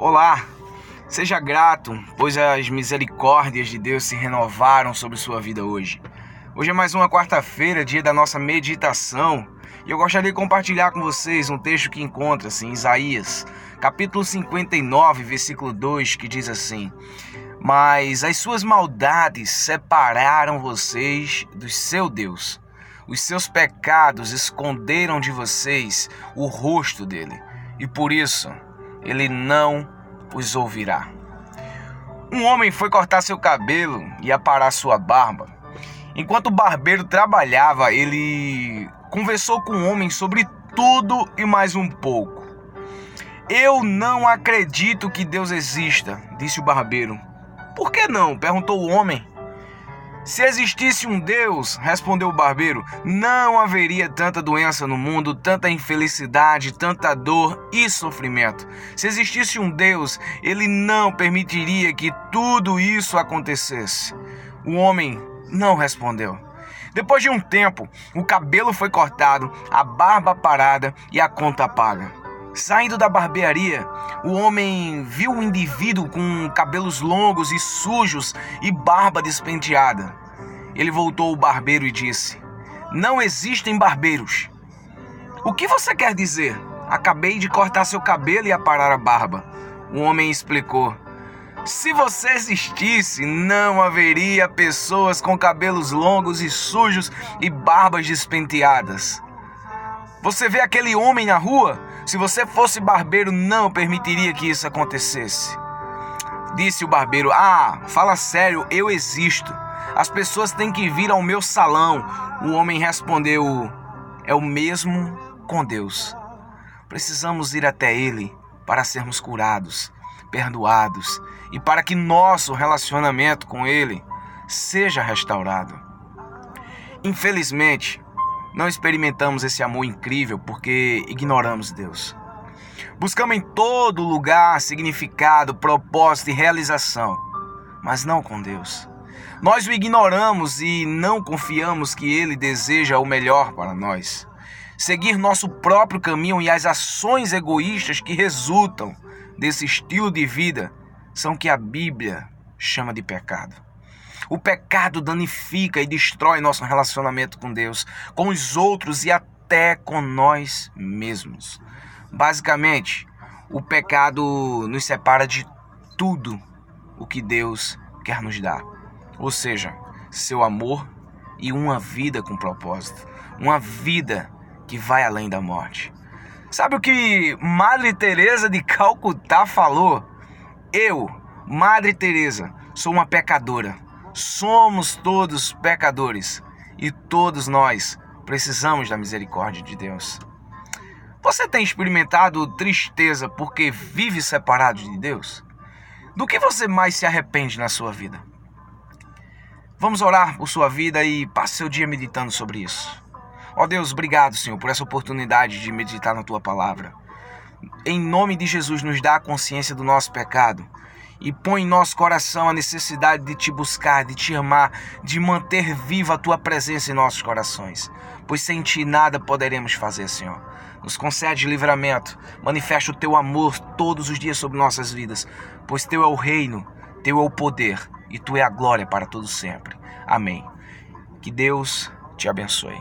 Olá, seja grato, pois as misericórdias de Deus se renovaram sobre sua vida hoje. Hoje é mais uma quarta-feira, dia da nossa meditação, e eu gostaria de compartilhar com vocês um texto que encontra-se em Isaías, capítulo 59, versículo 2, que diz assim: Mas as suas maldades separaram vocês do seu Deus. Os seus pecados esconderam de vocês o rosto dele, e por isso ele não os ouvirá. Um homem foi cortar seu cabelo e aparar sua barba. Enquanto o barbeiro trabalhava, ele conversou com o homem sobre tudo e mais um pouco. Eu não acredito que Deus exista, disse o barbeiro. Por que não? perguntou o homem. Se existisse um Deus, respondeu o barbeiro, não haveria tanta doença no mundo, tanta infelicidade, tanta dor e sofrimento. Se existisse um Deus, ele não permitiria que tudo isso acontecesse. O homem não respondeu. Depois de um tempo, o cabelo foi cortado, a barba parada e a conta paga. Saindo da barbearia, o homem viu um indivíduo com cabelos longos e sujos e barba despenteada. Ele voltou ao barbeiro e disse: Não existem barbeiros. O que você quer dizer? Acabei de cortar seu cabelo e aparar a barba. O homem explicou: Se você existisse, não haveria pessoas com cabelos longos e sujos e barbas despenteadas. Você vê aquele homem na rua? Se você fosse barbeiro, não permitiria que isso acontecesse. Disse o barbeiro: Ah, fala sério, eu existo. As pessoas têm que vir ao meu salão. O homem respondeu: É o mesmo com Deus. Precisamos ir até Ele para sermos curados, perdoados e para que nosso relacionamento com Ele seja restaurado. Infelizmente, não experimentamos esse amor incrível porque ignoramos Deus. Buscamos em todo lugar significado, propósito e realização, mas não com Deus. Nós o ignoramos e não confiamos que Ele deseja o melhor para nós. Seguir nosso próprio caminho e as ações egoístas que resultam desse estilo de vida são que a Bíblia chama de pecado. O pecado danifica e destrói nosso relacionamento com Deus, com os outros e até com nós mesmos. Basicamente, o pecado nos separa de tudo o que Deus quer nos dar. Ou seja, seu amor e uma vida com propósito, uma vida que vai além da morte. Sabe o que Madre Teresa de Calcutá falou? Eu, Madre Teresa, sou uma pecadora Somos todos pecadores e todos nós precisamos da misericórdia de Deus. Você tem experimentado tristeza porque vive separado de Deus? Do que você mais se arrepende na sua vida? Vamos orar por sua vida e passe seu dia meditando sobre isso. Ó oh Deus, obrigado, Senhor, por essa oportunidade de meditar na tua palavra. Em nome de Jesus, nos dá a consciência do nosso pecado e põe em nosso coração a necessidade de te buscar, de te amar, de manter viva a tua presença em nossos corações. Pois sem ti nada poderemos fazer, Senhor. Nos concede livramento, manifesta o teu amor todos os dias sobre nossas vidas, pois teu é o reino, teu é o poder e tu é a glória para todo sempre. Amém. Que Deus te abençoe.